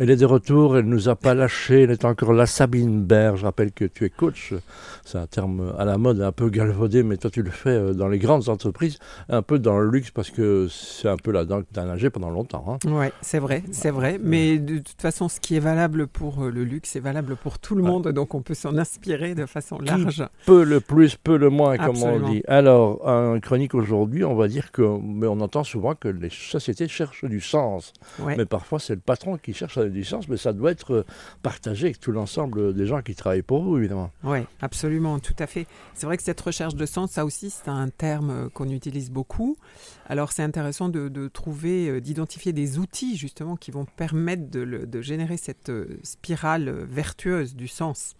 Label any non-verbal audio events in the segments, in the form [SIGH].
Elle est de retour, elle ne nous a pas lâché, elle est encore là, Sabine Berg. Je rappelle que tu es coach, c'est un terme à la mode, un peu galvaudé, mais toi tu le fais euh, dans les grandes entreprises, un peu dans le luxe, parce que c'est un peu là-dedans que tu as nagé pendant longtemps. Hein. Oui, c'est vrai, c'est vrai. Mais de toute façon, ce qui est valable pour euh, le luxe est valable pour tout le monde, donc on peut s'en inspirer de façon large. peu le plus, peu le moins, comme on dit. Alors, en chronique aujourd'hui, on va dire que, mais on entend souvent que les sociétés cherchent du sens. Mais parfois, c'est le patron qui cherche du sens, mais ça doit être euh, partagé avec tout l'ensemble des gens qui travaillent pour vous, évidemment. Oui, absolument, tout à fait. C'est vrai que cette recherche de sens, ça aussi, c'est un terme euh, qu'on utilise beaucoup. Alors, c'est intéressant de, trouver, euh, d'identifier des outils, justement, qui vont permettre de, générer cette spirale vertueuse du sens.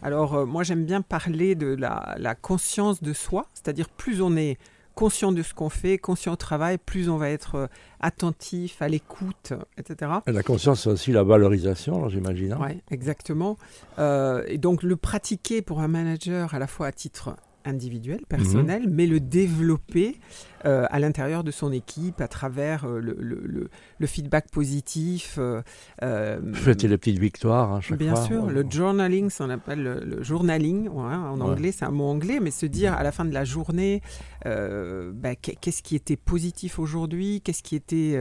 Alors, moi, j'aime bien parler de la conscience de soi, c'est-à-dire plus on est conscient de ce qu'on fait, conscient au travail, plus on va être euh, attentif, à l'écoute, etc. Et la conscience, c'est aussi la valorisation, j'imagine. Hein. oui, exactement. Euh, et donc le pratiquer pour un manager à la fois à titre individuel, personnel, mhm. mais le développer euh, à l'intérieur de son équipe à travers euh, le, le, le, feedback positif. Euh, euh Fêter les petites victoires hein, chaque bien fois. Bien sûr, le journaling, on appelle le, journaling, en anglais, c'est un mot anglais, mais se dire à la fin de la journée, bah, qu'est-ce qui était positif aujourd'hui, qu'est-ce qui était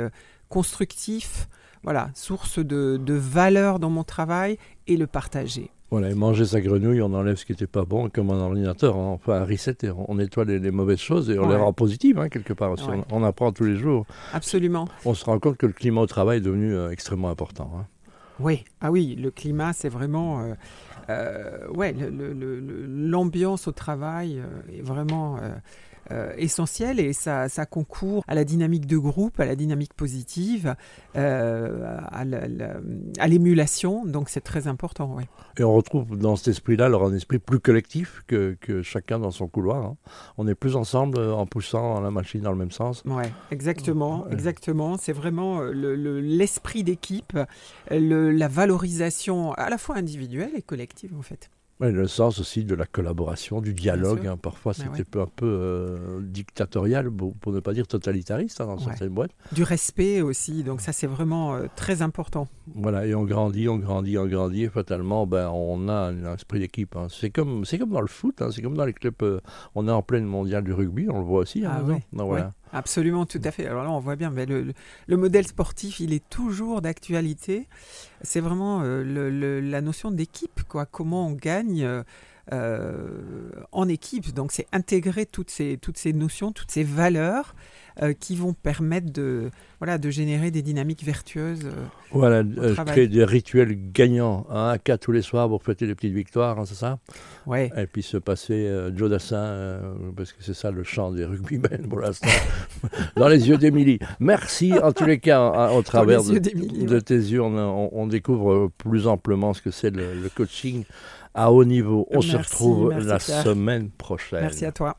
constructif, voilà, source de, de valeur dans mon travail et le partager. Voilà, et manger sa grenouille, on enlève ce qui n'était pas bon, comme un ordinateur. Hein. Enfin, un reset, on nettoie les, mauvaises choses et on les rend positives, hein, quelque part. aussi. On, apprend tous les jours. Absolument. On se rend compte que le climat au travail est devenu euh, extrêmement important. Hein. Oui, ah oui, le climat, c'est vraiment. Euh, euh, ouais, l'ambiance au travail est vraiment euh, essentiel et ça, ça, concourt à la dynamique de groupe, à la dynamique positive, euh, à l'émulation. Donc c'est très important. Ouais. Et on retrouve dans cet esprit-là alors un esprit plus collectif que, que chacun dans son couloir. Hein. On est plus ensemble euh, en poussant la machine dans le même sens. Ouais, exactement, exactement. C'est vraiment l'esprit d'équipe, la valorisation à la fois individuelle et collective en fait le sens aussi de la collaboration, du dialogue. Hein. parfois, c'était un peu euh, dictatorial, pour, ne pas dire totalitariste hein, dans certaines boîtes. Du respect aussi, donc ça, c'est vraiment euh, très important. Voilà, et on grandit, on grandit, on grandit, et fatalement, ben, on a un esprit d'équipe. Hein. C'est comme, comme dans le foot, c'est comme dans les clubs. Euh, on est en pleine mondiale du rugby, on le voit aussi. Ah, voilà. Absolument, tout à fait. Alors là, on voit bien, mais le, modèle sportif, il est toujours d'actualité. C'est vraiment euh, la notion d'équipe, quoi. Comment on gagne euh, en équipe. Donc, c'est intégrer toutes ces, toutes ces notions, toutes ces valeurs euh, qui vont permettre de, voilà, de générer des dynamiques vertueuses. Euh, voilà, créer des rituels gagnants. Un hein, cas tous les soirs pour fêter les petites victoires, hein, c'est ça? Ouais. Et puis se passer Joe Dassin, parce que c'est ça le chant des rugbymen pour l'instant, [LAUGHS] dans les yeux d'Émilie. Merci en tous les cas, au travers de, de, tes yeux, on, on, découvre plus amplement ce que c'est le, le coaching à haut niveau. On se retrouve la semaine prochaine. Merci à toi.